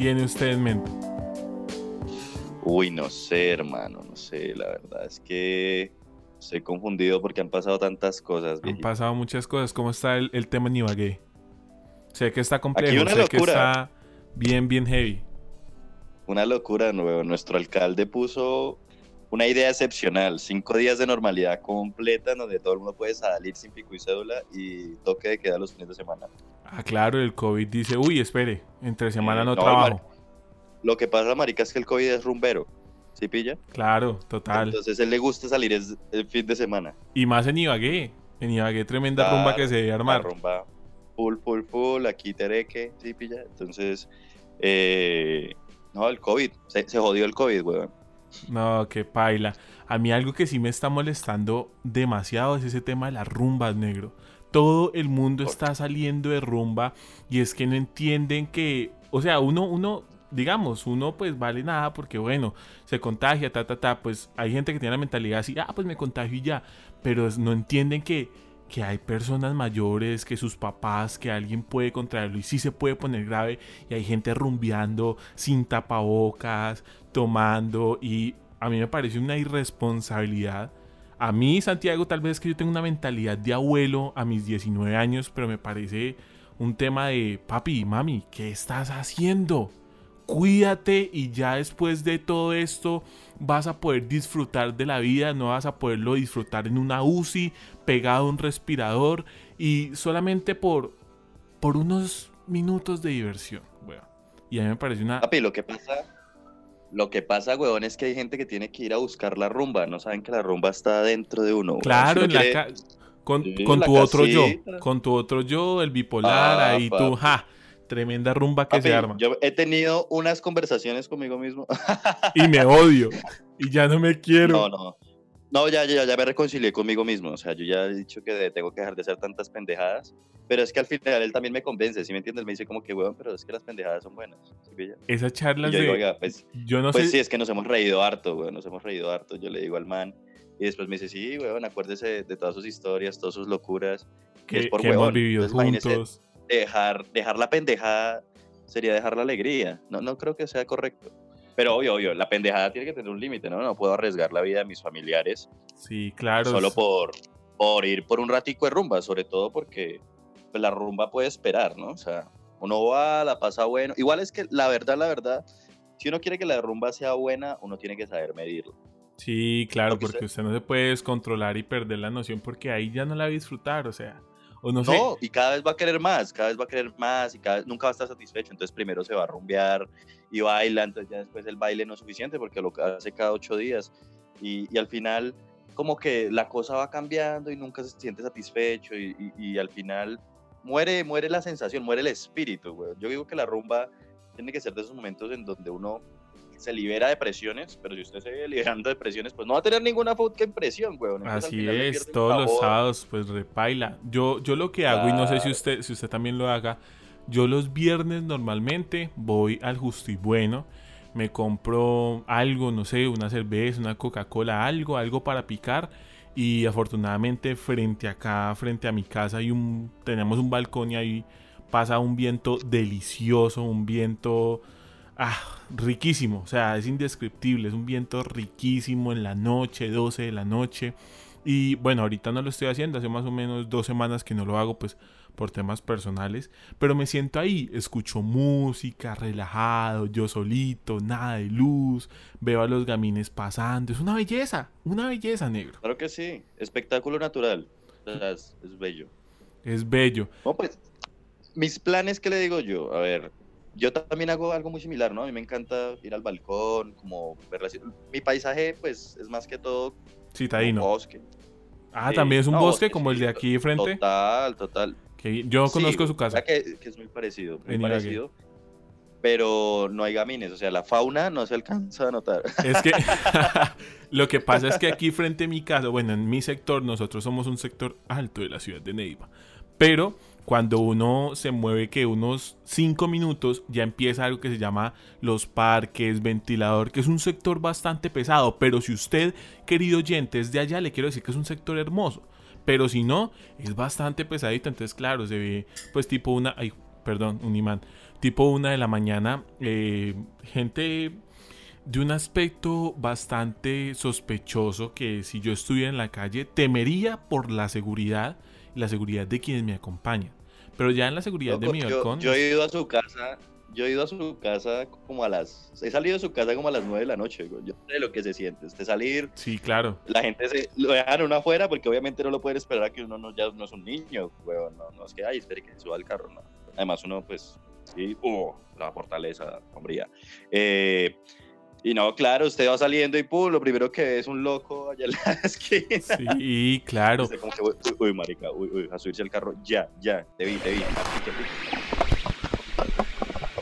tiene usted en mente? Uy, no sé, hermano, no sé, la verdad es que estoy confundido porque han pasado tantas cosas. Han pasado muchas cosas. ¿Cómo está el, tema en Ibagué? Sé que está complejo, sé que está bien, bien heavy. Una locura, nuevo. Nuestro alcalde puso una idea excepcional. Cinco días de normalidad completa donde todo el mundo puede salir sin pico y cédula y toque de queda los fines de semana. Ah, claro, el COVID dice, uy, espere, entre semana no, trabajo. Lo que pasa, marica, es que el COVID es rumbero. ¿Sí pilla? Claro, total. Entonces él le gusta salir el fin de semana. Y más en Ibagué. En Ibagué, tremenda rumba que se debe armar. rumba full, full, full, aquí tereque, ¿sí pilla? Entonces, eh, no, el COVID, se, se jodió el COVID, weón. No, qué paila. A mí algo que sí me está molestando demasiado es ese tema de las rumbas, negro. Todo el mundo está saliendo de rumba y es que no entienden que, o sea, uno, uno, digamos, uno pues vale nada porque bueno, se contagia, ta, ta, ta, pues hay gente que tiene la mentalidad así, ah, pues me contagio y ya, pero no entienden que que hay personas mayores, que sus papás, que alguien puede contraerlo y sí se puede poner grave y hay gente rumbeando sin tapabocas, tomando y a mí me parece una irresponsabilidad. A mí, Santiago, tal vez es que yo tengo una mentalidad de abuelo a mis 19 años, pero me parece un tema de papi, mami, ¿qué estás haciendo? Cuídate y ya después de todo esto vas a poder disfrutar de la vida, no vas a poderlo disfrutar en una UCI, pegado a un respirador y solamente por, por unos minutos de diversión, Y a mí me parece una... Papi, lo que pasa, lo que pasa, weón, es que hay gente que tiene que ir a buscar la rumba, no saben que la rumba está dentro de uno. Claro, en la con, con tu otro yo, con tu otro yo, el bipolar, ahí tú, ja Tremenda rumba que se arma. Yo he tenido unas conversaciones conmigo mismo. y me odio. Y ya no me quiero. No, no. No, ya, ya, ya me reconcilié conmigo mismo. O sea, yo ya he dicho que tengo que dejar de hacer tantas pendejadas. Pero es que al final él también me convence, ¿sí me entiendes? Me dice como que, weón, pero es que las pendejadas son buenas. Esa charla yo de... Digo, pues, yo no pues sí, es que nos hemos reído harto, weón, nos hemos reído harto. Yo le digo al man. Y después me dice, sí, weón, acuérdese de todas sus historias, todas sus locuras. Que, es por, que hemos vivido juntos dejar, dejar la pendejada sería dejar la alegría. No, no creo que sea correcto. Pero obvio, obvio, la pendejada tiene que tener un límite, ¿no? No puedo arriesgar la vida de mis familiares. Sí, claro. Solo por, por ir por un ratico de rumba, sobre todo porque pues, la rumba puede esperar, ¿no? O sea, uno va, la pasa bueno. Igual es que la verdad, la verdad, si uno quiere que la rumba sea buena, uno tiene que saber medirlo. Sí, claro, porque, usted no se puede descontrolar y perder la noción porque ahí ya no la va a disfrutar, o sea no, y cada vez va a querer más, cada vez va a querer más y cada vez nunca va a estar satisfecho. Entonces primero se va a rumbear y baila, entonces ya después el baile no es suficiente porque lo hace cada ocho días. Y, y al final como que la cosa va cambiando y nunca se siente satisfecho y, y, al final muere, muere la sensación, muere el espíritu, güey. Yo digo que la rumba tiene que ser de esos momentos en donde uno se libera de presiones, pero si usted se sigue liberando de presiones, pues no va a tener ninguna que impresión, weón. Así es, todos los sábados, pues repaila. Yo, yo lo que hago, y no sé si usted, si usted también lo haga, yo los viernes normalmente voy al justo y bueno, me compro algo, no sé, una cerveza, una Coca-Cola, algo, algo para picar. Y afortunadamente frente acá, frente a mi casa, hay un, tenemos un balcón y ahí pasa un viento delicioso, un viento ah, riquísimo, o sea, es indescriptible, es un viento riquísimo en la noche, 12 de la noche. Y bueno, ahorita no lo estoy haciendo, hace más o menos dos semanas que no lo hago, pues por temas personales, pero me siento ahí, escucho música, relajado, yo solito, nada de luz, veo a los gamines pasando, es una belleza, una belleza, negro. Claro que sí, espectáculo natural, es, es bello. Es bello. No, pues, mis planes, ¿qué le digo yo? A ver, yo también hago algo muy similar, ¿no? A mí me encanta ir al balcón, como ver la... Mi paisaje, pues, es más que todo... Citadino. bosque. Ah, también es un bosque, como el de aquí frente. Total, total. Que yo conozco su casa. Que, que, es muy parecido, muy parecido. Pero no hay gamines, o sea, la fauna no se alcanza a notar. Es que lo que pasa es que aquí frente a mi casa, bueno, en mi sector, nosotros somos un sector alto de la ciudad de Neiva. Pero cuando uno se mueve que unos 5 minutos ya empieza algo que se llama los parques, ventilador, que es un sector bastante pesado, pero si usted, querido oyente, es de allá, le quiero decir que es un sector hermoso, pero si no, es bastante pesadito, entonces claro, se ve pues tipo una... Ay, perdón, un imán. Tipo una de la mañana, eh, gente de un aspecto bastante sospechoso que si yo estuviera en la calle temería por la seguridad y la seguridad de quienes me acompañan. Pero ya en la seguridad de mi balcón. Yo, he ido a su casa, yo he ido a su casa como a las. He salido de su casa como a las 9 de la noche, Yo sé lo que se siente. Usted salir. Sí, claro. La gente se lo dejan uno afuera porque obviamente no lo puede esperar a que uno no, ya no es un niño, weón. No, no es que, ay, espere que suba al carro, no. Además, uno, pues, sí, la fortaleza, hombría. Eh y no, claro, usted va saliendo y pum, lo primero que ve es un loco allá en la esquina. Sí, claro. Como que, uy, marica, uy, uy, a subirse al carro, ya, ya, te vi, te vi.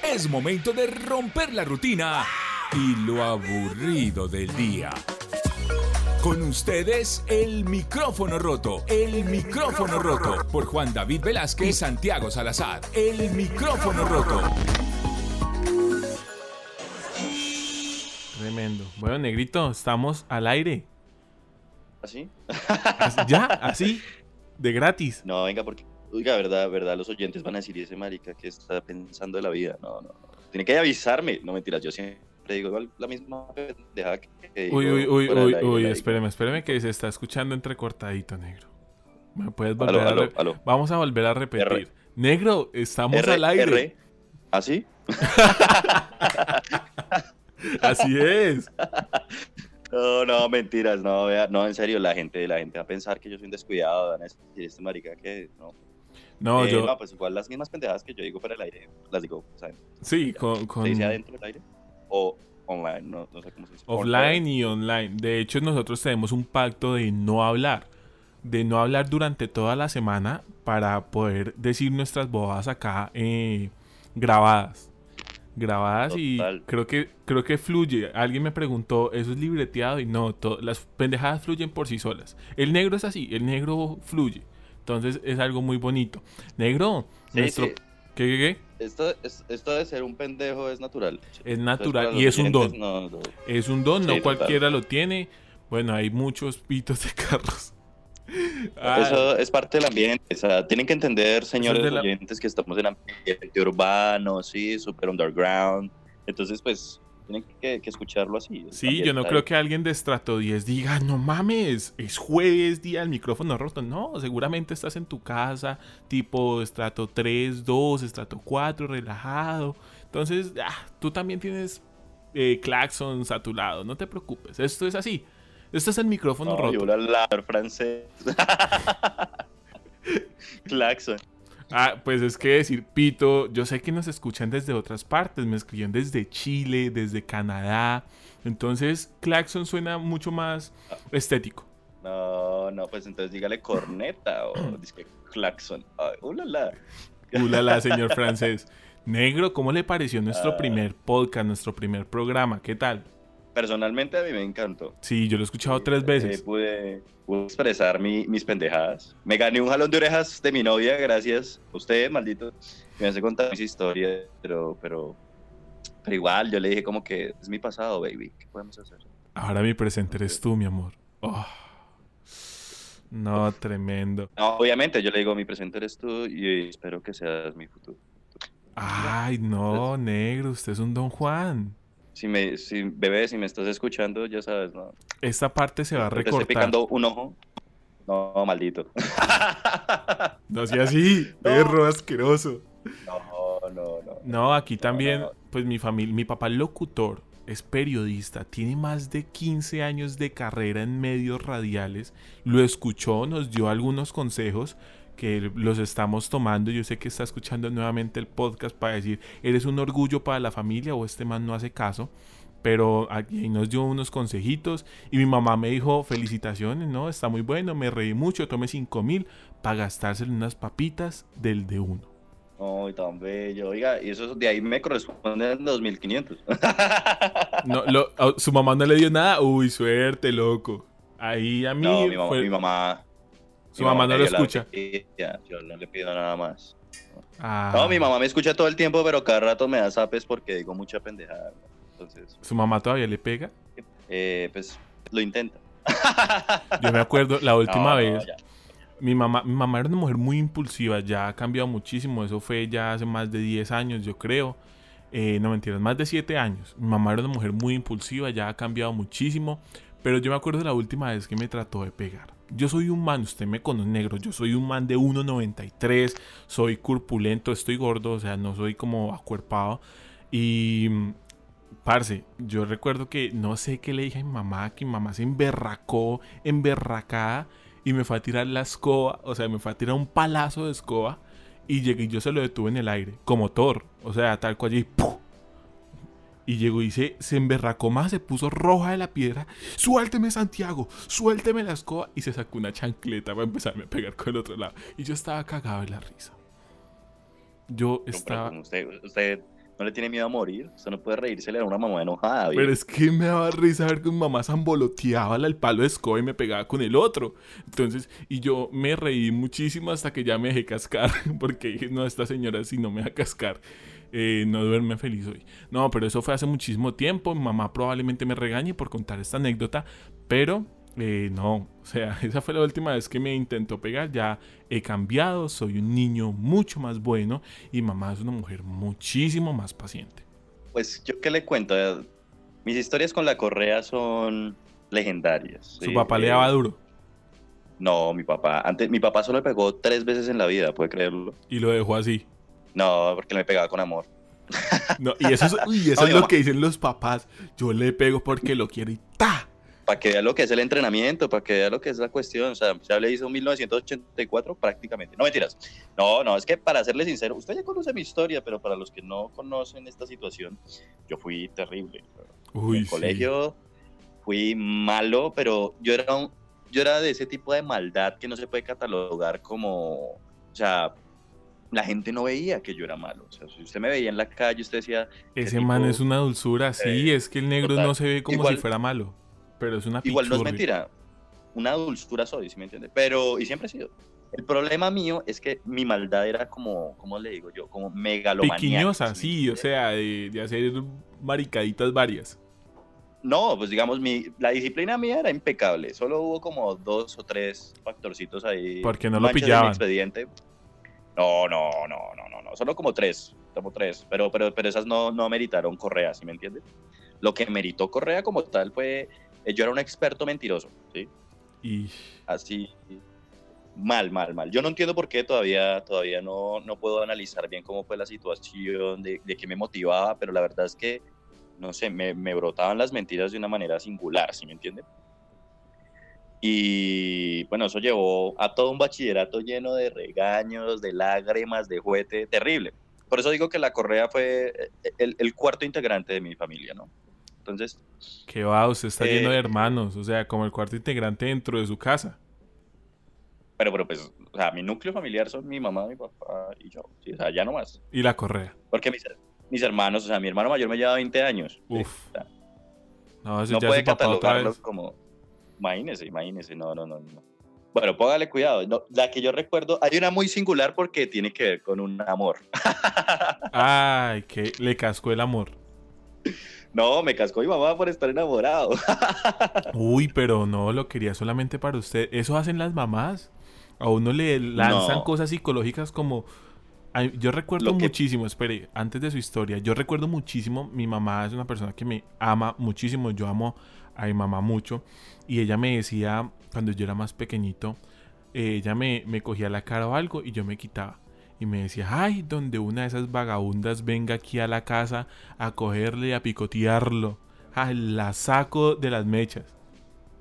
Es momento de romper la rutina y lo aburrido del día. Con ustedes, el micrófono roto. El micrófono roto. Por Juan David Velázquez y Santiago Salazar. El micrófono roto. Tremendo. Bueno, negrito, estamos al aire. ¿Así? ¿Ya? ¿Así? ¿De gratis? No, venga, porque, oiga, verdad, verdad, los oyentes van a decir, ese marica que está pensando de la vida. No, no, no. Tiene que avisarme. No, mentiras, yo siempre digo la misma pendeja que Uy, uy, uy, uy, uy, espéreme, espéreme que se está escuchando entrecortadito, negro. ¿Me puedes volver a Vamos a volver a repetir. Negro, estamos al aire. ¿Así? Así es. No, no, mentiras, no, no, en serio, la gente, la gente va a pensar que yo soy un descuidado, van a decir, este marica que no. No, eh, yo... No, pues igual las mismas pendejadas que yo digo para el aire, las digo, ¿saben? Sí, con... con... ¿Se dice adentro del aire? O online, no, no sé cómo se dice. Offline y online. De hecho, nosotros tenemos un pacto de no hablar. De no hablar durante toda la semana para poder decir nuestras bobadas acá eh, grabadas grabadas y creo que creo que fluye. Alguien me preguntó, ¿eso es libreteado? Y no, las pendejadas fluyen por sí solas. El negro es así, el negro fluye. Entonces es algo muy bonito. Negro, nuestro... ¿Qué, qué, qué? Esto, esto de ser un pendejo es natural. Es natural y es un don. Es un don, no cualquiera lo tiene. Bueno, hay muchos pitos de carros. Eso es parte del ambiente. O sea, tienen que entender, señores oyentes, que estamos en ambiente urbano, sí, super underground. Entonces, pues, tienen que, escucharlo así. Sí, yo no creo que alguien de estrato 10 diga, no mames, es jueves, día el micrófono roto. No, seguramente estás en tu casa, tipo estrato 3, 2, estrato 4, relajado. Entonces, ah, tú también tienes eh, claxons a tu lado, no te preocupes. Esto es así. Este es el micrófono roto. Yo la francés. Claxon. Ah, pues es que decir pito, yo sé que nos escuchan desde otras partes, me escriben desde Chile, desde Canadá. Entonces, claxon suena mucho más estético. No, no, pues entonces dígale corneta o dice claxon. ulala. Ulala, señor francés. Negro, ¿cómo le pareció nuestro ah. primer podcast, nuestro primer programa? ¿Qué tal? Personalmente a mí me encantó. Sí, yo lo he escuchado tres veces. Eh, pude, expresar mis pendejadas. Me gané un jalón de orejas de mi novia, gracias a usted, maldito. Me hace contar mis historias, pero, pero, pero igual yo le dije como que es mi pasado, baby. ¿Qué podemos hacer? Ahora mi presente eres tú, mi amor. Oh. No, tremendo. No, obviamente yo le digo mi presente eres tú y espero que seas mi futuro. Ay, no, negro, usted es un don Juan si me, si, bebé, si me estás escuchando, ya sabes, ¿no? Esta parte se va a recortar. estoy picando un ojo. No, maldito. No sea así, perro asqueroso. No, no, no. No, aquí también, pues mi familia, mi papá locutor, es periodista, tiene más de 15 años de carrera en medios radiales, lo escuchó, nos dio algunos consejos que los estamos tomando. Yo sé que está escuchando nuevamente el podcast para decir, eres un orgullo para la familia o este man no hace caso. Pero aquí nos dio unos consejitos y mi mamá me dijo, felicitaciones, ¿no? Está muy bueno, me reí mucho, tome 5 mil para gastarse en unas papitas del de uno. Ay, tan bello. Oiga, y eso de ahí me corresponde en 2500. no, su mamá no le dio nada. Uy, suerte, loco. Ahí a mí. No, mi mamá, su mamá, no lo escucha. yo no le pido nada más. Ah. No, mi mamá me escucha todo el tiempo, pero cada rato me da zapes porque digo mucha pendejada. Entonces, ¿Su mamá todavía le pega? Eh, pues lo intenta. Yo me acuerdo la última vez. Mi mamá, mi mamá era una mujer muy impulsiva, ya ha cambiado muchísimo, eso fue ya hace más de 10 años, yo creo. Eh, no mentiras, más de 7 años. Mi mamá era una mujer muy impulsiva, ya ha cambiado muchísimo. Pero yo me acuerdo de la última vez que me trató de pegar. Yo soy un man, usted me conoce negro, yo soy un man de 1,93, soy corpulento, estoy gordo, o sea, no soy como acuerpado. Y, parce, yo recuerdo que no sé qué le dije a mi mamá, que mi mamá se emberracó, emberracada, y me fue a tirar la escoba, o sea, me fue a tirar un palazo de escoba, y llegué y yo se lo detuve en el aire, como Thor, o sea, tal cual allí, y llegó y se, se emberracó más, se puso roja de la piedra. Suélteme, Santiago, suélteme la escoba. Y se sacó una chancleta para empezarme a pegar con el otro lado. Y yo estaba cagado de la risa. Yo estaba. Usted, usted no le tiene miedo a morir. Usted no puede reírse a una mamá enojada. Pero es que me daba risa ver que mi mamá zamboloteaba el palo de escoba y me pegaba con el otro. Entonces, y yo me reí muchísimo hasta que ya me dejé cascar. Porque dije, no, esta señora si no me va a cascar. Eh, no duerme feliz hoy. No, pero eso fue hace muchísimo tiempo. Mi mamá probablemente me regañe por contar esta anécdota, pero eh, no, o sea, esa fue la última vez que me intentó pegar. Ya he cambiado, soy un niño mucho más bueno y mamá es una mujer muchísimo más paciente. Pues yo qué le cuento, mis historias con la correa son legendarias. ¿Su papá le daba eh, duro? No, mi papá, antes, mi papá solo pegó tres veces en la vida, puede creerlo. Y lo dejó así. No, porque me pegaba con amor. No, y eso es, lo que dicen los papás. Yo le pego porque lo quiero y ¡ta! Para que vea lo que es el entrenamiento, para que vea lo que es la cuestión. O sea, ya le hizo 1984 prácticamente. No mentiras. No, no, es que para serle sincero, usted ya conoce mi historia, pero para los que no conocen esta situación, yo fui terrible. en el colegio fui malo, pero yo era, un, yo era de ese tipo de maldad que no se puede catalogar como, o sea, la gente no veía que yo era malo. O sea, si usted me veía en la calle, usted decía... Ese man es una dulzura, sí, es que el negro no se ve como si fuera malo, pero es una Igual no es mentira, una dulzura soy, ¿sí me entiende? Pero, y siempre he sido. El problema mío es que mi maldad era como, ¿cómo le digo yo? Como megalomanía. Piquiñosa, sí, o sea, de, hacer maricaditas varias. No, pues digamos, mi, la disciplina mía era impecable. Solo hubo como dos o tres factorcitos ahí. Porque no lo pillaban. expediente. No, no, no, no, no, no. Solo como tres, como tres. Pero, pero, pero esas no, no meritaron Correa, ¿sí me entiendes? Lo que meritó Correa como tal fue, eh, yo era un experto mentiroso, ¿sí? Y... Así, mal, mal, mal. Yo no entiendo por qué todavía, todavía no, no puedo analizar bien cómo fue la situación, de, de qué me motivaba, pero la verdad es que, no sé, me, me brotaban las mentiras de una manera singular, ¿sí me entiende? Y bueno, eso llevó a todo un bachillerato lleno de regaños, de lágrimas, de juguete, terrible. Por eso digo que la correa fue eh, el, cuarto integrante de mi familia, ¿no? Entonces... Que va, usted está lleno de eh, hermanos, o sea, como el cuarto integrante dentro de su casa. Pero, pero pues, o sea, mi núcleo familiar son mi mamá, mi papá y yo, sí, o sea, ya no más. Y la correa. Porque mis, mis hermanos, o sea, mi hermano mayor me lleva 20 años. Uf. no, no puede catalogarlo como Imagínese, imagínese, no, no, no, no. Bueno, póngale cuidado. la que yo recuerdo, hay una muy singular porque tiene que ver con un amor. Ay, que le cascó el amor. No, me cascó mi mamá por estar enamorado. Uy, pero no, lo quería solamente para usted. Eso hacen las mamás. A uno le lanzan cosas psicológicas como... Yo recuerdo muchísimo, espere, antes de su historia, yo recuerdo muchísimo, mi mamá es una persona que me ama muchísimo, yo amo a mi mamá mucho. Y ella me decía, cuando yo era más pequeñito, eh, ella me, me cogía la cara o algo y yo me quitaba. Y me decía, ay, donde una de esas vagabundas venga aquí a la casa a cogerle y a picotearlo. Ay, la saco de las mechas.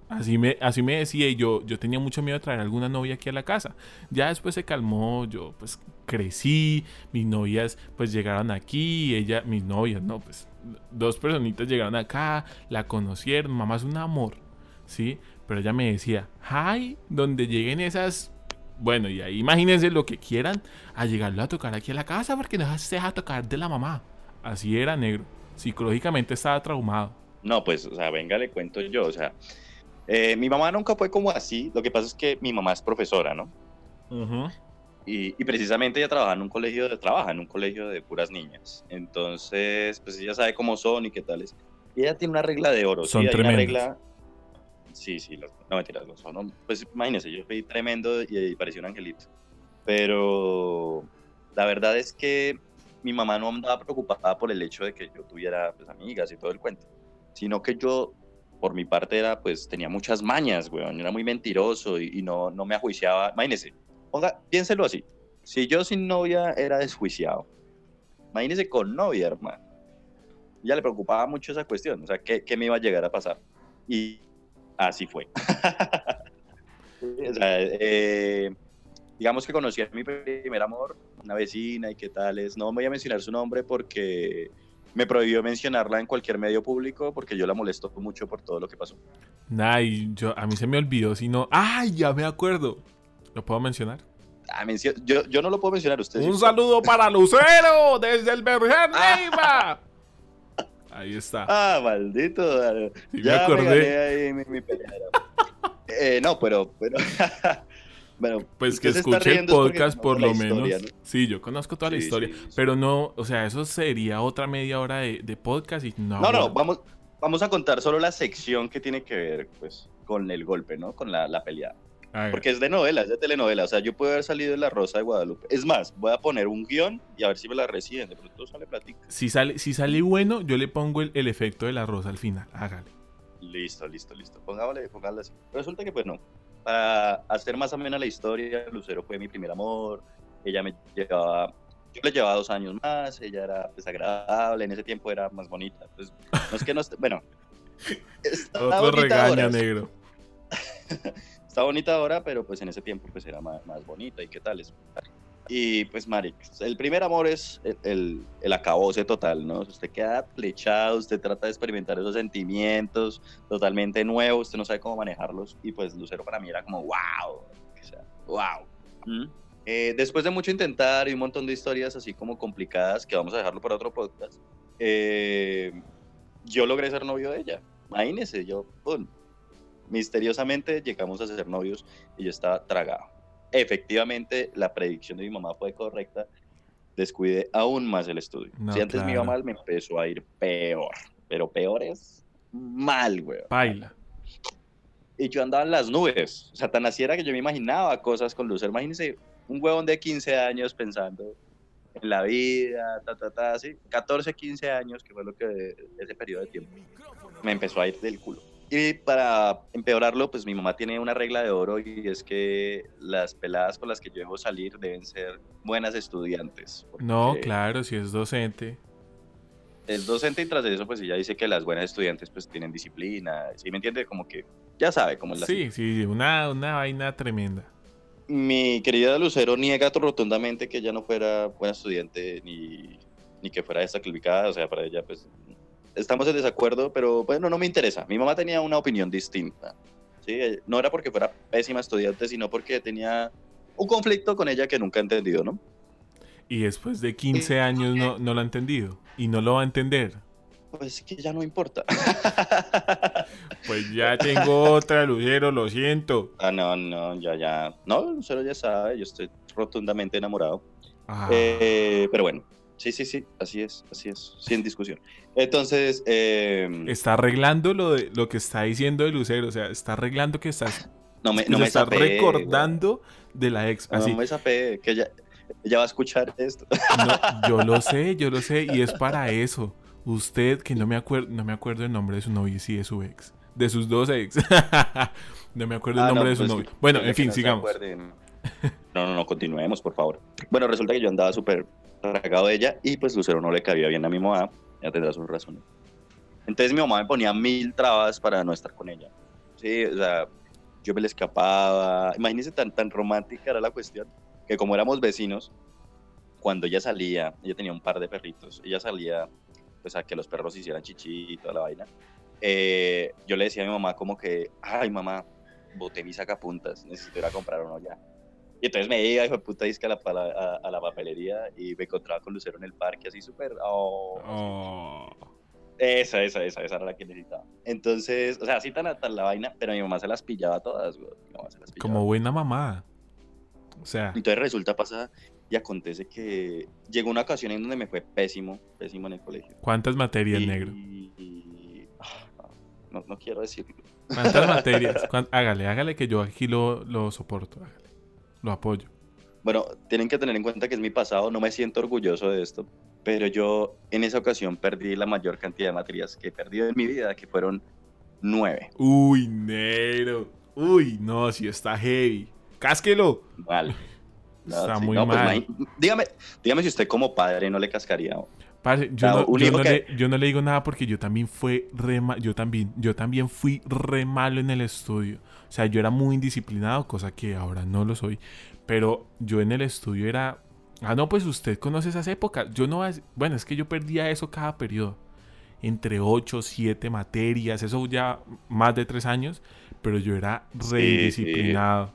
Así me, así me decía y yo, yo tenía mucho miedo de traer alguna novia aquí a la casa. Ya después se calmó, yo pues crecí, mis novias pues llegaron aquí, ella, mis novias, no, pues dos personitas llegaron acá, la conocieron, mamá es un amor, ¿sí? Pero ella me decía, ay, donde lleguen esas, bueno, y ahí imagínense lo que quieran, a llegarlo a tocar aquí a la casa porque no se deja tocar de la mamá. Así era negro, psicológicamente estaba traumado. No, pues, o sea, venga, le cuento yo, o sea, eh, mi mamá nunca fue como así, lo que pasa es que mi mamá es profesora, ¿no? Y, precisamente ella trabaja en un colegio de trabaja en un colegio de puras niñas. Entonces, pues ella sabe cómo son y qué tales. Y ella tiene una regla de oro. Son ¿sí? regla. Sí, sí, los, no mentiras, los son. Pues imagínense, yo fui tremendo y, y parecía un angelito. Pero la verdad es que mi mamá no andaba preocupada por el hecho de que yo tuviera pues, amigas y todo el cuento, sino que yo, por mi parte, era, pues tenía muchas mañas, weón. Era muy mentiroso y, y no, no me ajuiciaba. Imagínese, ponga, piénselo así. Si yo sin novia era desjuiciado, imagínese con novia, hermano. Ya le preocupaba mucho esa cuestión, o sea, ¿qué, qué me iba a llegar a pasar? Y así fue. eh, digamos que conocí a mi primer amor, una vecina y qué tal es. No voy a mencionar su nombre porque me prohibió mencionarla en cualquier medio público porque yo la molesto mucho por todo lo que pasó. Nah, y yo, a mí se me olvidó, si no. ¡Ay, ya me acuerdo! ¿Lo puedo mencionar? Ah, mencio- yo, yo no lo puedo mencionar, usted. sí. Un saludo para Lucero desde el Berger Neiva. Ahí está. Ah, maldito. Sí, ya me, acordé. ahí mi, mi eh, no, pero, pero bueno, Pues que escuche el podcast por lo historia, menos. ¿no? Sí, yo conozco toda la historia. sí. Pero no, o sea, eso sería otra media hora de, de podcast y no. No, no, vamos, vamos a contar solo la sección que tiene que ver, pues, con el golpe, ¿no? Con la, la pelea. Porque es de novela, es de telenovela. O sea, yo puedo haber salido de La Rosa de Guadalupe. Es más, voy a poner un guion y a ver si me la reciben. De pronto sale platica. si sale, si sale bueno, yo le pongo el, el efecto de la rosa al final. Hágale. Listo, listo, listo. Pongámosle, pongámosle así. Resulta que, pues no. Para hacer más o menos la historia, Lucero fue mi primer amor. Ella me llevaba. Yo le llevaba dos años más. Ella era desagradable. En ese tiempo era más bonita. Pues, no es que no. esté- Bueno. Otro regaño ahora, negro. Está bonita ahora, pero pues en ese tiempo pues era más, más bonita y qué tal es. Y pues, Maric, el primer amor es el, el, el acabose total, ¿no? Usted queda flechado, usted trata de experimentar esos sentimientos totalmente nuevos, usted no sabe cómo manejarlos. Y pues Lucero para mí era como, wow, o sea, wow. ¿Mm? Eh, después de mucho intentar y un montón de historias así como complicadas, que vamos a dejarlo para otro podcast, eh, yo logré ser novio de ella. Imagínese, yo, pum, misteriosamente llegamos a ser novios y yo estaba tragado. Efectivamente, la predicción de mi mamá fue correcta. Descuidé aún más el estudio. No, si antes me iba claro. mal, me empezó a ir peor. Pero peor es mal, güey. Paila. Y yo andaba en las nubes. O sea, tan así era que yo me imaginaba cosas con Lucero. Imagínense un huevón de 15 años pensando en la vida, ta, ta, ta, así. 14, 15 años, que fue lo que ese periodo de tiempo me empezó a ir del culo. Y para empeorarlo, pues mi mamá tiene una regla de oro y es que las peladas con las que yo debo salir deben ser buenas estudiantes. No, claro, si es docente. Es docente y tras de eso, pues ella dice que las buenas estudiantes pues tienen disciplina. ¿Sí me entiende? Como que ya sabe cómo es la Sí, sí, una, una vaina tremenda. Mi querida Lucero niega rotundamente que ella no fuera buena estudiante ni, ni que fuera desaclificada. O sea, para ella, pues, estamos en desacuerdo, pero bueno, no me interesa. Mi mamá tenía una opinión distinta. ¿sí? No era porque fuera pésima estudiante, sino porque tenía un conflicto con ella que nunca he entendido, ¿no? Y después de 15 años no, no lo ha entendido. Y no lo va a entender. Pues que ya no importa. Pues ya tengo otra, Lucero, lo siento. ah, no, no, ya, ya. No, Lucero ya sabe, yo estoy rotundamente enamorado. Ah, Eh, pero bueno, sí, sí, sí, así es, así es, sin discusión. Entonces, eh, está arreglando lo, de, lo que está diciendo de Lucero. O sea, está arreglando que estás. no me, no me está recordando de la ex. Así. No me sapee, que ella, ella va a escuchar esto. No, yo lo sé, yo lo sé. Y es para eso. Usted, que no me acuerdo, no me acuerdo el nombre de su novio, sí, de su ex. De sus dos ex. no me acuerdo el Ah, nombre no, de su pues, novio. Bueno, en fin, sigamos. No, no, no, continuemos, por favor. Bueno, resulta que yo andaba súper tragado de ella y pues Lucero no le cabía bien a mi mamá, ya tendrá sus razones. Entonces mi mamá me ponía mil trabas para no estar con ella. Sí, o sea, yo me le escapaba. Imagínense tan, tan romántica era la cuestión, que como éramos vecinos, cuando ella salía, ella tenía un par de perritos, ella salía pues a que los perros hicieran chichi y toda la vaina. Eh, yo le decía a mi mamá como que, ay mamá, boté mis sacapuntas, necesito ir a comprar uno ya. Y entonces me iba, hijo de puta, disque a la, pala- a, a la papelería y me encontraba con Lucero en el parque, así súper, oh, Oh. esa, esa, esa, esa era la que necesitaba. Entonces, o sea, así tan, tan la vaina, pero mi mamá se las pillaba todas, güey. Mi mamá se las pillaba. Como buena mamá. O sea, Entonces resulta, pasa y acontece que llegó una ocasión en donde me fue pésimo, pésimo en el colegio. ¿cuántas materias, Y- negro? y- ah, no, no quiero decirlo. ¿Cuántas materias? ¿Cuán- Hágale, hágale que yo aquí lo, lo soporto. hágale. Lo apoyo. Bueno, tienen que tener en cuenta que es mi pasado, no me siento orgulloso de esto, pero yo en esa ocasión perdí la mayor cantidad de materias que he perdido en mi vida, que fueron nueve. Uy, negro. Uy, no, si está heavy. Cásquelo. Mal. Está sí, muy pues, mal. dígame, dígame si usted como padre no le cascaría. Parce, yo, no, yo no que- le, yo no le digo nada porque yo también fui re yo también, yo también fui re malo en el estudio. O sea, yo era muy indisciplinado, cosa que ahora no lo soy. Pero yo en el estudio era. Ah, no, pues usted conoce esas épocas. Yo no. Bueno, es que yo perdía eso cada periodo. Entre 8, 7 materias. Eso ya más de 3 años. Pero yo era re Sí, indisciplinado.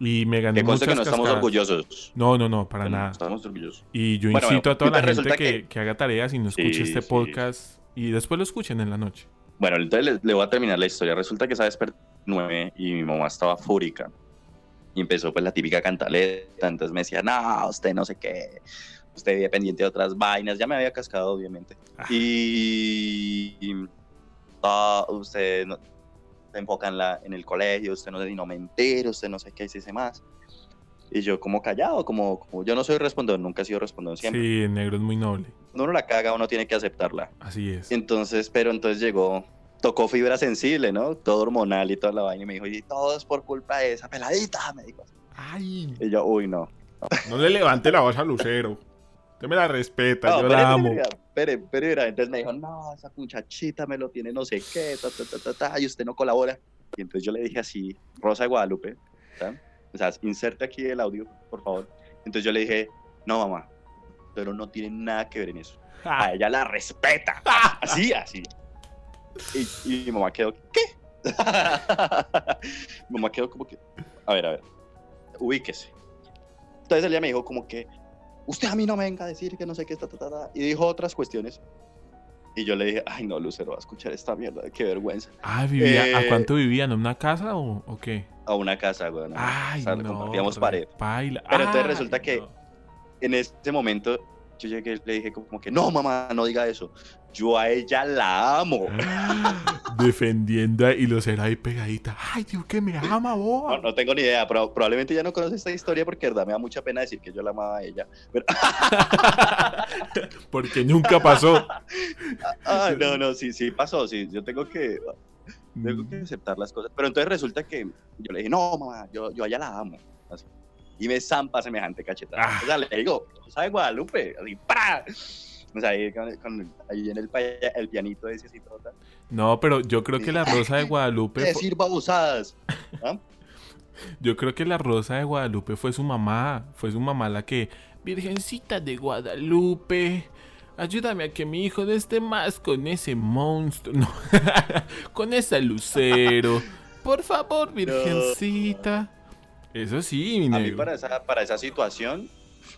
Y me gané conste que muchas no estamos orgullosos. No, no, no, para No nada. Estamos orgullosos. Y yo Bueno, incito bueno, a toda la gente que, que haga tareas y no escuche Sí, este podcast y después lo escuchen en la noche. Bueno, entonces le, le voy a terminar la historia. Resulta que esa vez perdí y mi mamá estaba fúrica. Y empezó pues la típica cantaleta. Entonces me decía, no, usted no sé qué. Usted vive pendiente de otras vainas. Ya me había cascado, obviamente. Ah. Y, y, ah, usted no, se enfoca en, la, en el colegio, usted no, no me entero, usted no sé qué dice más. Y yo como callado, como, como yo no soy respondón, nunca he sido respondón siempre. Sí, el negro es muy noble. Cuando uno la caga, uno tiene que aceptarla. Así es. Entonces, pero entonces llegó, tocó fibra sensible, ¿no? Todo hormonal y toda la vaina. Y me dijo, y todo es por culpa de esa peladita, me dijo. Ay, Y yo, uy, no. no le levante la voz a Lucero. Usted me la respeta, No, yo la amo. pero, pero, pero, entonces me dijo, no, esa muchachita me lo tiene no sé qué, ta, ta, ta, ta, ta, y usted no colabora. Y entonces yo le dije así, Rosa de Guadalupe, ¿tá? o sea, inserte aquí el audio, por favor. Entonces yo le dije, no, mamá, pero no tiene nada que ver en eso. A ella la respeta. Así, así. Y, y mi mamá quedó, ¿qué? mi mamá quedó como que, a ver, a ver, ubíquese. Entonces ella me dijo como que, usted a mí no me venga a decir que no sé qué, ta, ta, ta, ta", y dijo otras cuestiones. Y yo le dije, ay no, Lucero, va a escuchar esta mierda, qué vergüenza. Ah, vivía, ¿a Eh, cuánto vivían? ¿En una casa o, o qué? A una casa, güey. Ay, o sea, no. compartíamos re pared. paila. Pero entonces Ay, resulta que- no. En ese momento yo llegué y le dije como que, no, mamá, no diga eso. Yo a ella la amo. Defendiendo a- y Lucero ahí pegadita. Ay, Dios, que me ama, vos. No, no tengo ni idea, pero probablemente ya no conoce esta historia porque verdad me da mucha pena decir que yo la amaba a ella. Pero, Porque nunca pasó. ah, no, no, sí, sí pasó, sí, yo tengo que, tengo Mm. que aceptar las cosas. Pero entonces resulta que yo le dije, no, mamá, yo, yo a ella la amo. Así. Y me zampa semejante cachetada. Ah. O sea, le digo, ¿sabe Guadalupe? Así, ¡para! O sea, ahí, con, con- ahí en el, el pianito ese así. No, pero yo creo que la Rosa de Guadalupe. Decir babosadas. ¿Ah? Yo creo que la Rosa de Guadalupe fue su mamá. Fue su mamá la que. Virgencita de Guadalupe. Ayúdame a que mi hijo no esté más con ese monstruo. No. con ese lucero. Por favor, Virgencita. Eso sí, mi A mí negro. para esa, para esa situación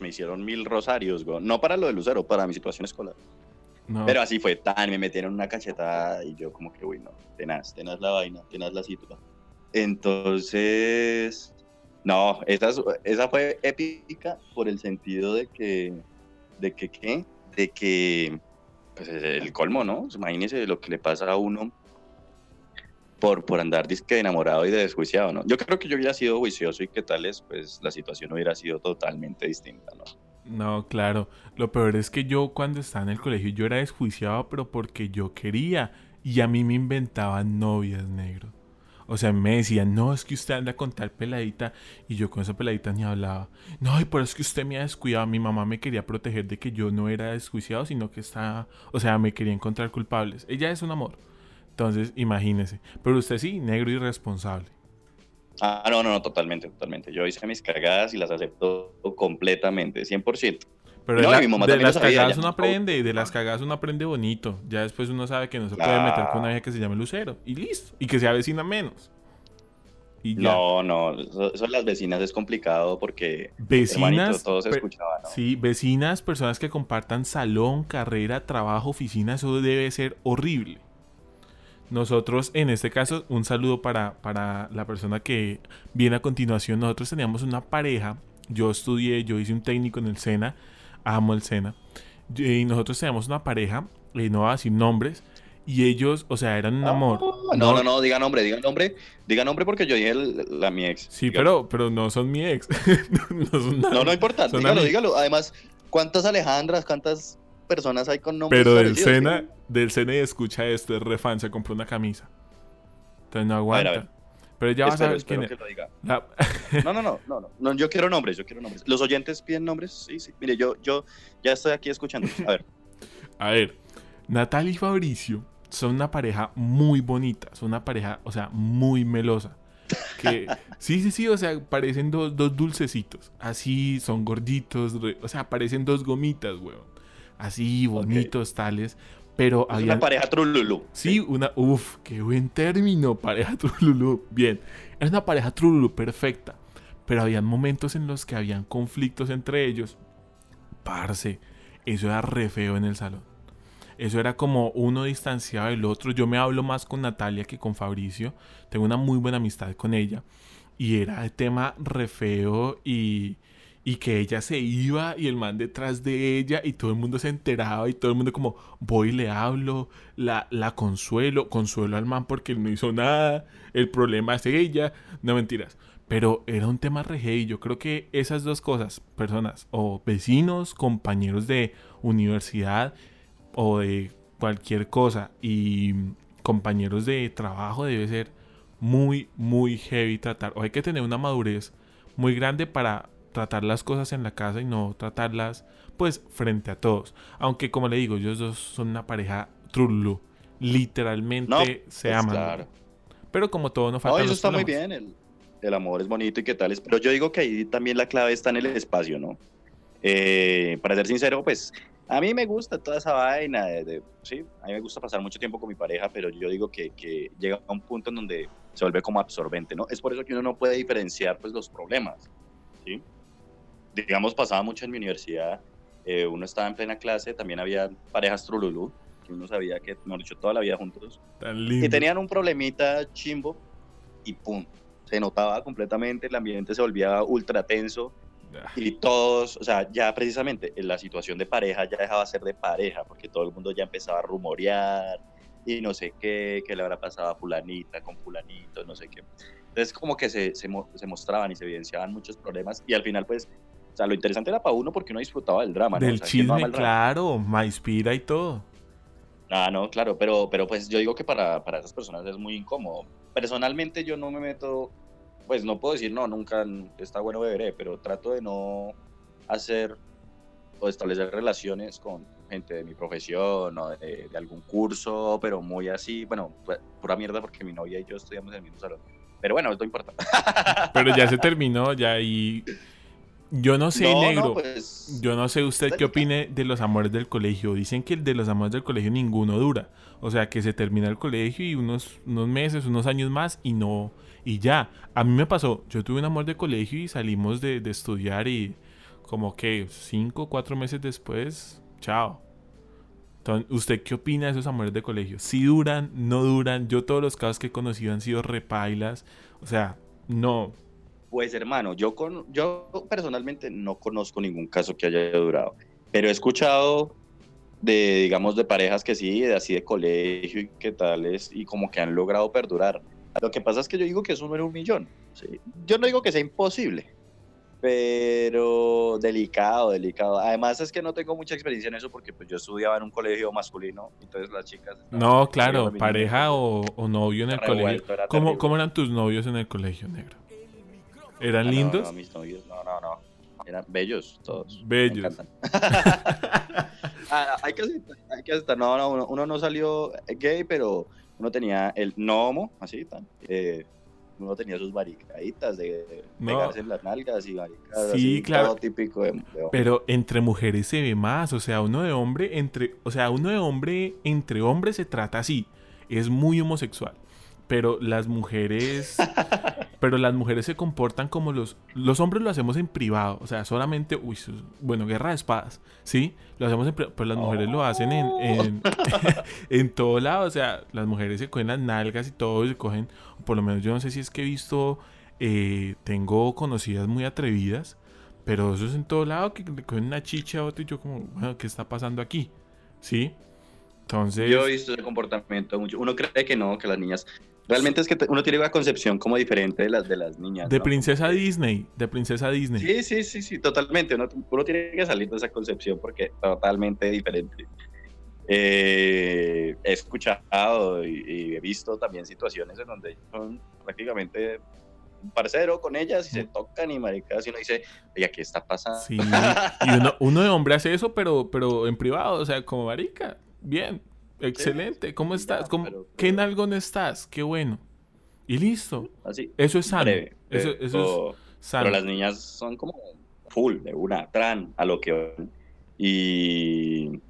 me hicieron mil rosarios, güey. no para lo de Lucero, para mi situación escolar. No. Pero así fue, tan, me metieron una cachetada y yo como que, uy, no, tenaz, tenaz la vaina, tenaz la situación. Entonces, no, esa, es- esa fue épica por el sentido de que, de que, ¿qué? De que, pues es el colmo, ¿no? Imagínese lo que le pasa a uno por, por andar disque enamorado y de desjuiciado, ¿no? Yo creo que yo hubiera sido juicioso y que tal es, pues la situación hubiera sido totalmente distinta, ¿no? No, claro. Lo peor es que yo cuando estaba en el colegio yo era desjuiciado, pero porque yo quería. Y a mí me inventaban novias, negro. O sea, me decían, no, es que usted anda con tal peladita. Y yo con esa peladita ni hablaba. No, y por eso es que usted me ha descuidado. Mi mamá me quería proteger de que yo no era desjuiciado, sino que estaba... O sea, me quería encontrar culpables. Ella es un amor. Entonces, imagínese. Pero usted sí, negro irresponsable. Ah, no, no, no, totalmente, totalmente. Yo hice mis cagadas y las acepto completamente, 100%. Pero No, de, y la- de las sabía, cagadas uno aprende, de las cagadas uno aprende bonito. Ya después uno sabe que no se puede meter con una vieja que se llame Lucero. Y listo. Y que sea vecina menos. Y ya. No, no, eso, eso las vecinas es complicado porque, vecinas. Sí, vecinas, personas que compartan salón, carrera, trabajo, oficina, eso debe ser horrible. Nosotros, en este caso, un saludo para, para la persona que viene a continuación. Nosotros teníamos una pareja. Yo estudié, yo hice un técnico en el SENA. Amo el SENA. Y nosotros teníamos una pareja, eh, no voy a decir nombres. Y ellos, o sea, eran un amor. Ah, no, no, no, diga nombre, diga nombre. Diga nombre porque yo dije la mi ex. Sí, pero, pero no son mi ex. no, no, importa, dígalo, dígalo. Además, ¿cuántas Alejandras, cuántas personas hay con nombres Pero del Sena, del Sena y escucha esto, es refan, se compró una camisa. Entonces no aguanta. Pero ya vas a ver quién es. no, no, no, no, no, yo quiero nombres, yo quiero nombres. ¿Los oyentes piden nombres? Sí, sí. Mire, yo, yo ya estoy aquí escuchando. A ver. a ver, Natalia y Fabricio son una pareja muy bonita, son una pareja, o sea, muy melosa. Que, sí, sí, sí, o sea, parecen dos, dulcecitos. Así, son gorditos, o sea, parecen dos gomitas, weón. Así, bonitos, tales. Pero es Una pareja trululú. Sí, una. Uf, qué buen término, pareja trululú. Bien, es una pareja trululú perfecta. Pero habían momentos en los que habían conflictos entre ellos. Parce, eso era re feo en el salón. Eso era como uno distanciado del otro. Yo me hablo más con Natalia que con Fabricio. Tengo una muy buena amistad con ella. Y era el tema re feo y, y que ella se iba y el man detrás de ella y todo el mundo se enteraba y todo el mundo como voy y le hablo, la, la consuelo, consuelo al man porque él no hizo nada, el problema es ella, no mentiras. Pero era un tema re y yo creo que esas dos cosas, personas o vecinos, compañeros de universidad o de cualquier cosa y compañeros de trabajo debe ser muy, muy heavy tratar. O hay que tener una madurez muy grande para tratar las cosas en la casa y no tratarlas pues frente a todos. Aunque como le digo, ellos dos son una pareja trullu. Literalmente se aman. Pero como todo no falta. No, eso está muy bien. El, el, amor es bonito y qué tal. Pero yo digo que ahí también la clave está en el espacio, ¿no? Eh, para ser sincero, pues a mí me gusta toda esa vaina, de, sí, a mí me gusta pasar mucho tiempo con mi pareja, pero yo digo que, que, llega a un punto en donde se vuelve como absorbente, ¿no? Es por eso que uno no puede diferenciar pues los problemas, ¿sí? Digamos, pasaba mucho en mi universidad, eh, uno estaba en plena clase, también había parejas trululú, que uno sabía que, hemos dicho, toda la vida juntos, y tenían un problemita chimbo, y pum, se notaba completamente, el ambiente se volvía ultra tenso, y todos, o sea, ya precisamente en la situación de pareja ya dejaba de ser de pareja, porque todo el mundo ya empezaba a rumorear y no sé qué, que le habrá pasado a fulanita con fulanito, no sé qué. Entonces como que se, se, se mostraban y se evidenciaban muchos problemas y al final pues, sea, lo interesante era para uno porque uno disfrutaba del drama. Del chisme, claro, me inspira y todo. Ah, no, claro, pero, pero pues yo digo que para, para esas personas es muy incómodo. Personalmente yo no me meto pues no puedo decir no, nunca está bueno beberé, pero trato de no hacer o establecer relaciones con gente de mi profesión o de, algún curso, pero muy así, bueno, pues, pura mierda porque mi novia y yo estudiamos en el mismo salón. Pero bueno, esto importa. Pero ya se terminó, ya y yo no sé, negro. Pues, yo no sé usted qué opine de los amores del colegio. Dicen que el de los amores del colegio ninguno dura. O sea, que se termina el colegio y unos, unos meses, unos años más y no y ya. A mí me pasó, yo tuve un amor de colegio y salimos de, estudiar y como que cinco, cuatro meses después, chao. Entonces, ¿usted qué opina de esos amores de colegio? Si duran, no duran. Yo todos los casos que he conocido han sido repailas. O sea, no. Pues hermano, yo, con, yo personalmente no conozco ningún caso que haya durado. Pero he escuchado de, digamos, de parejas que sí, de así de colegio y qué tales, y como que han logrado perdurar. Lo que pasa es que yo digo que es uno en un millón. Yo no digo que sea imposible, pero delicado, delicado. Además es que no tengo mucha experiencia en eso porque pues yo estudiaba en un colegio masculino, entonces las chicas... No, claro, pareja o, novio en el colegio. ¿Cómo, ¿Cómo, eran tus novios en el colegio, negro? ¿Eran ah, lindos? No, mis novios, no, no, no. Eran bellos todos. Bellos. ah, hay que aceptar, hay que aceptar. No, no, uno no salió gay, pero uno tenía el gnomo, así, tan, eh, uno tenía sus barricaditas de pegarse en las nalgas y barricadas. Sí, claro. Todo típico de, Pero entre mujeres se ve más, o sea, uno de hombre entre, o sea, uno de hombre entre hombres se trata así, es muy homosexual pero las mujeres pero las mujeres se comportan como los los hombres lo hacemos en privado o sea solamente uy bueno guerra de espadas sí lo hacemos en privado pero las mujeres lo hacen en en, en todo lado o sea las mujeres se cogen las nalgas y todo y se cogen por lo menos yo no sé si es que he visto eh, tengo conocidas muy atrevidas pero eso es en todo lado que le cogen una chicha a otro y yo como bueno qué está pasando aquí sí Entonces... Yo he visto ese comportamiento mucho. Uno cree que no, que las niñas... Realmente es que uno tiene una concepción como diferente de las de las niñas. De princesa Disney, de princesa Disney. Sí, sí, sí, sí, totalmente. Uno, uno tiene que salir de esa concepción porque totalmente diferente. Eh, he escuchado y, he visto también situaciones en donde son prácticamente un parcero con ellas y se tocan y maricas y uno dice, oye, ¿qué está pasando? Sí, y uno, uno, de hombre hace eso, pero, pero en privado, o sea, como marica, bien, excelente, ¿cómo estás? ¿Cómo, ¿Qué nalgón estás? Qué bueno. Y listo. Así. Eso es sano. eso, eso es sano. Pero las niñas son como full, de una, tran, a lo que... Y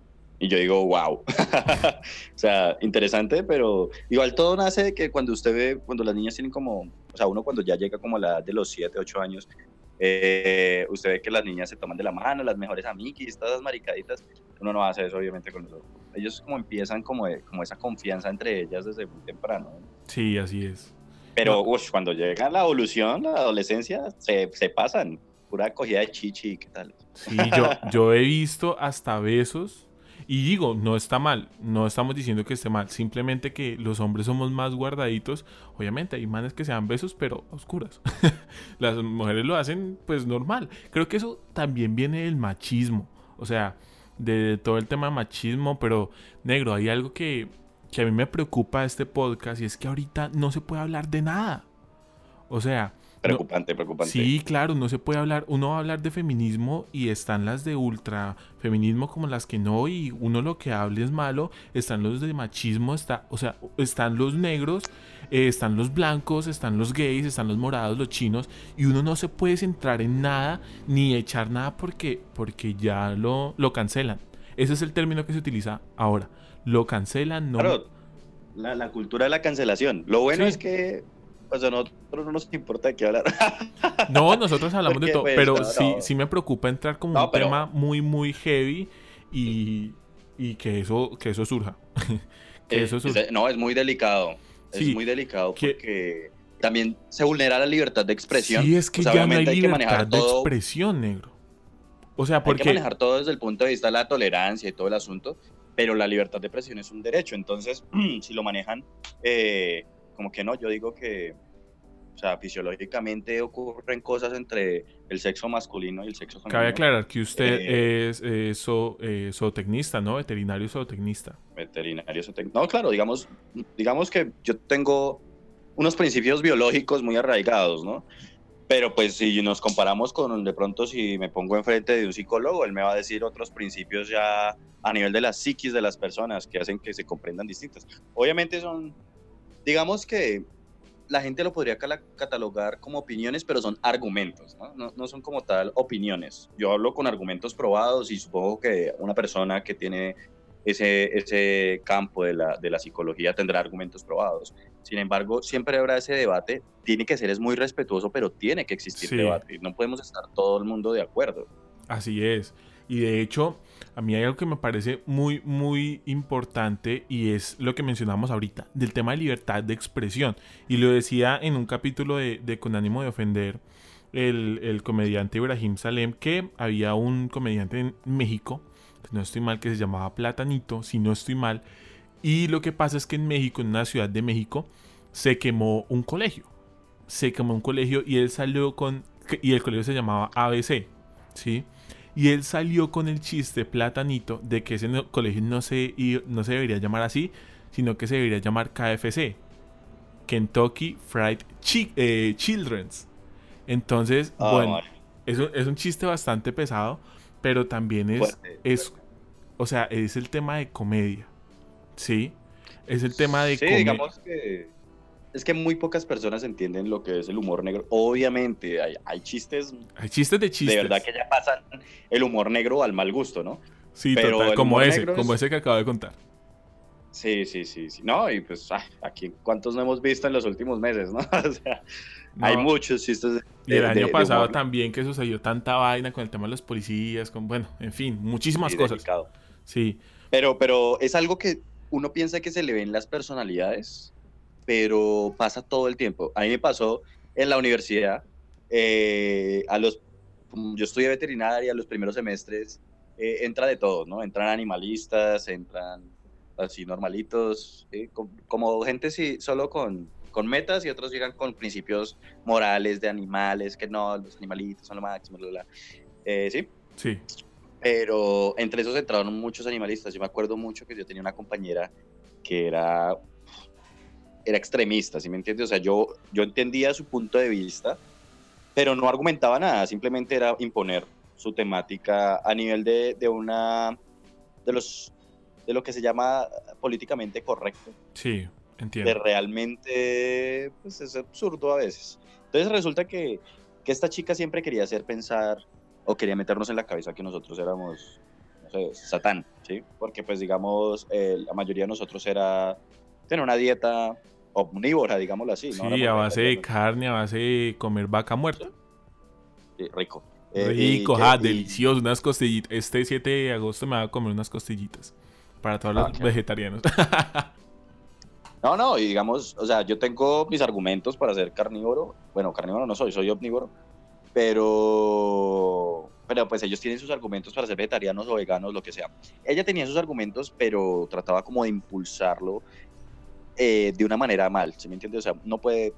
y yo digo, wow. o sea, interesante, pero igual todo nace de que cuando usted ve, cuando las niñas tienen como, o sea, uno cuando ya llega como a la edad de los 7, 8 años, eh, usted ve que las niñas se toman de la mano, las mejores amigas, todas las maricaditas. Uno no hace eso, obviamente, con los Ellos como empiezan como, como esa confianza entre ellas desde muy temprano. Sí, así es. Pero cuando llega la evolución, la adolescencia, se, se pasan. Pura acogida de chichi, ¿qué tal? Sí, yo, yo he visto hasta besos y digo, no está mal, no estamos diciendo que esté mal, simplemente que los hombres somos más guardaditos. Obviamente hay manes que se dan besos, pero oscuras. Las mujeres lo hacen pues normal. Creo que eso también viene del machismo, o sea, de todo el tema machismo, pero negro, hay algo que, que a mí me preocupa de este podcast y es que ahorita no se puede hablar de nada. O sea, Preocupante, preocupante. Sí, claro, no se puede hablar, uno va a hablar de feminismo y están las de ultra feminismo como las que no y uno lo que hable es malo, están los de machismo, está, o sea, están los negros, eh, están los blancos, están los gays, están los morados, los chinos y uno no se puede centrar en nada ni echar nada porque, porque ya lo, lo cancelan. Ese es el término que se utiliza ahora. Lo cancelan, no. Claro, la, cultura de la cancelación. Lo bueno es que pues a nosotros no nos importa de qué hablar. no, nosotros hablamos de todo, pues, pero sí, sí me preocupa entrar como un tema muy, muy heavy y, y que, eso, que eso surja. que eso no, es muy delicado. es muy delicado porque también se vulnera la libertad de expresión. Sí, es que ya no hay, libertad de expresión, negro. O sea, porque... Hay que manejar todo desde el punto de vista de la tolerancia y todo el asunto, pero la libertad de expresión es un derecho. Entonces, si lo manejan... Eh, como que no, yo digo que, o sea, fisiológicamente ocurren cosas entre el sexo masculino y el sexo femenino. Cabe aclarar que usted eh, es eh, eh, zootecnista, ¿no? Veterinario zootecnista. Veterinario zootecnista. No, claro, digamos, digamos que yo tengo unos principios biológicos muy arraigados, ¿no? Pero pues si nos comparamos con, de pronto si me pongo enfrente de un psicólogo, él me va a decir otros principios ya a nivel de la psiquis de las personas que hacen que se comprendan distintas. Obviamente son digamos que la gente lo podría catalogar como opiniones, pero son argumentos, ¿no? ¿no? son como tal opiniones. Yo hablo con argumentos probados y supongo que una persona que tiene ese, ese campo de la, de la psicología tendrá argumentos probados. Sin embargo, siempre habrá ese debate. Tiene que ser, es muy respetuoso, pero tiene que existir debate. No podemos estar todo el mundo de acuerdo. Así es. Y de hecho, a mí hay algo que me parece muy, muy importante y es lo que mencionamos ahorita, del tema de libertad de expresión. Y lo decía en un capítulo de, Con ánimo de ofender el, comediante Ibrahim Salem, que había un comediante en México, no estoy mal, que se llamaba Platanito, si no estoy mal. Y lo que pasa es que en México, en una ciudad de México, se quemó un colegio. Se quemó un colegio y él salió con... Y el colegio se llamaba ABC, ¿sí? Y él salió con el chiste platanito de que ese colegio no se, no se debería llamar así, sino que se debería llamar KFC. Kentucky Fried eh, Children's. Entonces, ah, bueno, es un, chiste bastante pesado, pero también es, es, o sea, es el tema de comedia. ¿Sí? Es el tema de sí, digamos que es que muy pocas personas entienden lo que es el humor negro. Obviamente, hay, hay chistes. Hay chistes de chistes. De verdad que ya pasan el humor negro al mal gusto, ¿no? Sí, Pero como ese, como ese que acabo de contar. Sí, sí, sí, sí. No, y pues aquí, ¿cuántos no hemos visto en los últimos meses, no? o sea, hay muchos chistes. De, y el año pasado también que sucedió tanta vaina con el tema de los policías, con, bueno, en fin, muchísimas cosas. Sí. Pero, pero es algo que uno piensa que se le ven las personalidades pero pasa todo el tiempo. A mí me pasó en la universidad, eh, a los, yo estudié veterinaria, los primeros semestres, eh, entra de todo, ¿no? Entran animalistas, entran así normalitos. Com- como gente sí, solo con, con metas y otros llegan con principios morales de animales, que no, los animalitos son lo máximo, bla, bla. Eh, sí, Sí. pero entre esos entraron muchos animalistas. Yo me acuerdo mucho que yo tenía una compañera que era, era extremista, ¿sí me entiendes? O sea, yo, yo entendía su punto de vista, pero no argumentaba nada, simplemente era imponer su temática a nivel de, de una, de los, de lo que se llama políticamente correcto Sí, de entiendo. realmente pues es absurdo a veces. Entonces resulta que, que esta chica siempre quería hacer pensar o quería meternos en la cabeza que nosotros éramos, no sé, satán, ¿sí? Porque pues digamos, eh, la mayoría de nosotros era tener una dieta omnívora, digámoslo así. ¿no? Sí, a base de carne, a base de comer vaca muerta. Sí, rico. Eh, Rico, ah, y- delicioso, unas costillitas. Este 7 de agosto me va a comer unas costillitas. Para todos Ah, los qué- vegetarianos. No, no, y digamos, o sea, yo tengo mis argumentos para ser carnívoro. Bueno, carnívoro no soy, soy omnívoro. Pero, pero pues ellos tienen sus argumentos para ser vegetarianos o veganos, lo que sea. Ella tenía sus argumentos, pero trataba como de impulsarlo eh, de una manera mal, ¿sí me entiendes? O sea, no puede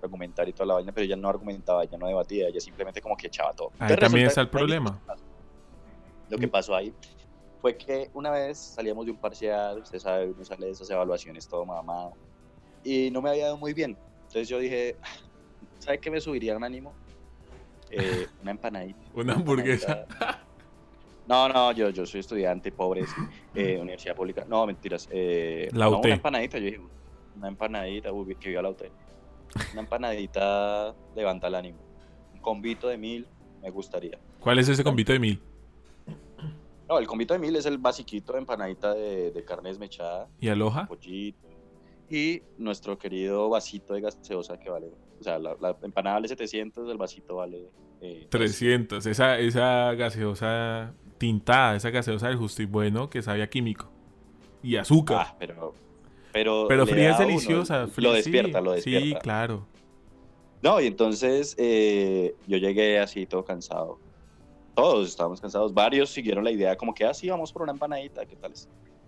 argumentar y toda la vaina, pero ella no argumentaba, ella no debatía, ella simplemente como que echaba todo. Ahí Entonces, también está el problema. Lo que pasó ahí fue que una vez salíamos de un parcial, usted sabe, uno sale de esas evaluaciones todo mamado, y no me había ido muy bien. Entonces yo dije, ¿sabe qué me subiría un ánimo? Eh, una empanadita. Una hamburguesa. empanadita. No, no, yo, yo soy estudiante, pobre, eh, universidad pública. No, mentiras. Eh, La no, UT. una empanadita, yo dije, una empanadita, uy, que viva la UT. Una empanadita levanta el ánimo. Un combito de mil me gustaría. ¿Cuál es ese convito de mil? No, el combito de mil es el basiquito de empanadita de, de carne desmechada, ¿Y aloja? pollito. Y nuestro querido vasito de gaseosa que vale. O sea, la, la empanada vale 700, el vasito vale. eh, 300. Esa, esa gaseosa tintada, esa gaseosa del justo y bueno que sabe a químico. Y azúcar. Ah, pero. Pero, Pero fría es uno, deliciosa. fría- lo sí, despierta, lo despierta. Sí, claro. No, y entonces eh, yo llegué así todo cansado. Todos estábamos cansados. Varios siguieron la idea como que así vamos por una empanadita, ¿qué tal?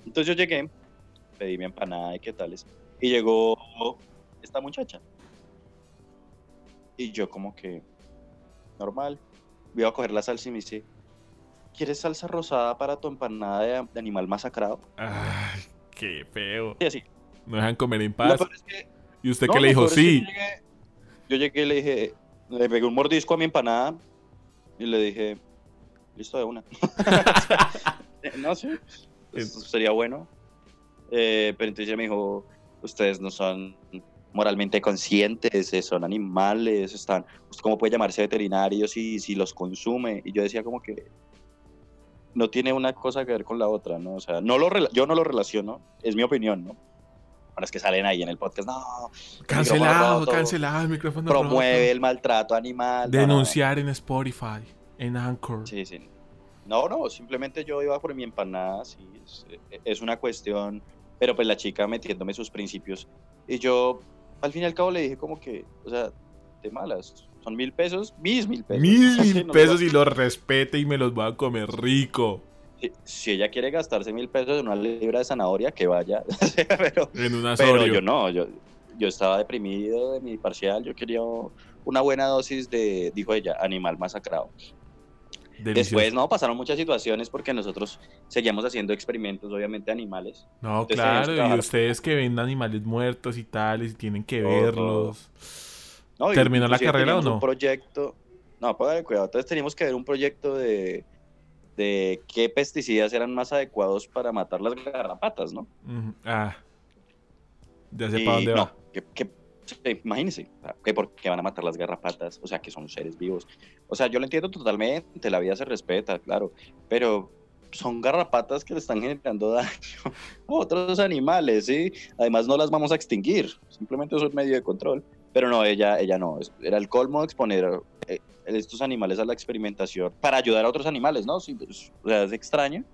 Entonces yo llegué, pedí mi empanada y qué tales. Y llegó esta muchacha. Y yo como que, normal, voy a coger la salsa y me dice, ¿quieres salsa rosada para tu empanada de, de animal masacrado? Ay, qué feo. Y así. No dejan comer en paz. es que ¿Y usted No, qué le dijo? es que Sí. Yo llegué, yo llegué y le dije, le pegué un mordisco a mi empanada y le dije, listo de una. no, sí, eso sería bueno. Eh, pero entonces ella me dijo, ustedes no son moralmente conscientes, eh, son animales, están, ¿usted ¿cómo puede llamarse veterinario si, si los consume? Y yo decía como que no tiene una cosa que ver con la otra, ¿no? O sea, no lo, yo no lo relaciono, es mi opinión, ¿no? Los que salen ahí en el podcast, no, Cancelado, roto, cancelado el micrófono promueve roto. el maltrato animal. no, no, no. Denunciar en Spotify, en Anchor. Sí, sí. No, no, simplemente yo iba por mi empanada, sí, es, es una cuestión, pero pues la chica metiéndome sus principios. Y yo, al fin y al cabo, le dije como que, o sea, de malas, son mil pesos, mis mil pesos. Mil Sí, mil pesos y los respete y me los voy a comer rico. Si, si ella quiere gastarse mil pesos en una libra de zanahoria, que vaya. pero En una pero yo no, yo, yo estaba deprimido de mi parcial, yo quería una buena dosis de, dijo ella, animal masacrado. Delicioso. Después, no, pasaron muchas situaciones porque nosotros seguíamos haciendo experimentos, obviamente, animales. No, Entonces claro, y ustedes que ven animales muertos y tales y tienen que verlos. ¿Terminó la carrera o no? Un proyecto, no, póngale cuidado. Entonces teníamos que ver un proyecto de, de qué pesticidas eran más adecuados para matar las garrapatas, ¿no? Ah. Ya sé Y para dónde no, va. que, que- sí, imagínense, que porque van a matar las garrapatas, o sea, que son seres vivos. O sea, yo lo entiendo totalmente, la vida se respeta, claro, pero son garrapatas que le están generando daño a otros animales, ¿sí? Además no las vamos a extinguir, simplemente es un medio de control. Pero no, ella, ella no, era el colmo de exponer eh, estos animales a la experimentación para ayudar a otros animales, ¿no? Sí, pues, o sea, es extraño,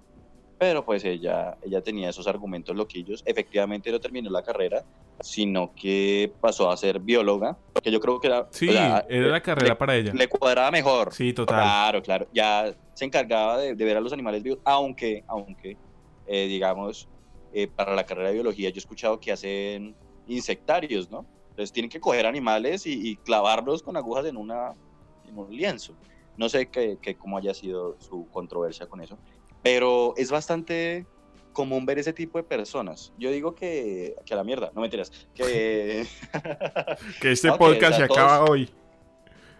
pero pues ella, ella tenía esos argumentos loquillos. Efectivamente no terminó la carrera, sino que pasó a ser bióloga, que yo creo que era... Sí, o sea, era la carrera le, para ella. le cuadraba mejor. Sí, total. Claro, claro. Ya se encargaba de, de ver a los animales vivos, aunque, aunque, eh, digamos, eh, para la carrera de biología yo he escuchado que hacen insectarios, ¿no? Entonces tienen que coger animales y, clavarlos con agujas en, una, en un lienzo. No sé qué, cómo haya sido su controversia con eso, pero es bastante común ver ese tipo de personas. Yo digo que, que a la mierda, no me enteras. Que, que este podcast se acaba hoy.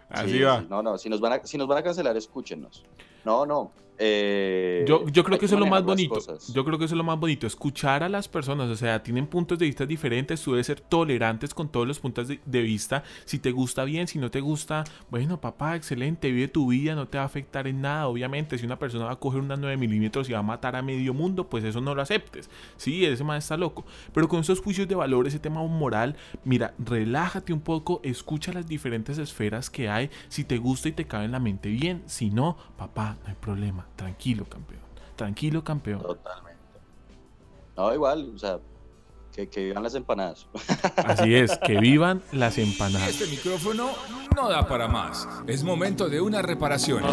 Así va. no, no, si nos, van a, si nos van a cancelar, escúchenos. No, no, eh, yo, yo, creo que eso es lo más bonito. Yo creo que eso es lo más bonito. Escuchar a las personas. O sea, tienen puntos de vista diferentes. Tú debes ser tolerantes con todos los puntos de, vista. Si te gusta bien, si no te gusta, bueno, papá, excelente. Vive tu vida, no te va a afectar en nada. Obviamente, si una persona va a coger unas 9 milímetros y va a matar a medio mundo, pues eso no lo aceptes. Sí, ese man está loco. Pero con esos juicios de valor, ese tema moral, mira, relájate un poco. Escucha las diferentes esferas que hay. Si te gusta y te cabe en la mente, bien. Si no, papá, no hay problema tranquilo, campeón. Tranquilo, campeón. Totalmente. No, igual, o sea, que, vivan las empanadas. Así es, que vivan las empanadas. Este micrófono no da para más. Es momento de unas reparaciones.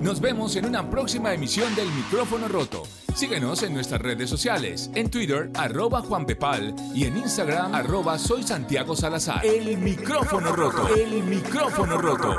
Nos vemos en una próxima emisión del micrófono roto. Síguenos en nuestras redes sociales, en Twitter, arroba Juan Pepal y en Instagram, arroba Soy Santiago Salazar. El micrófono roto. El micrófono roto.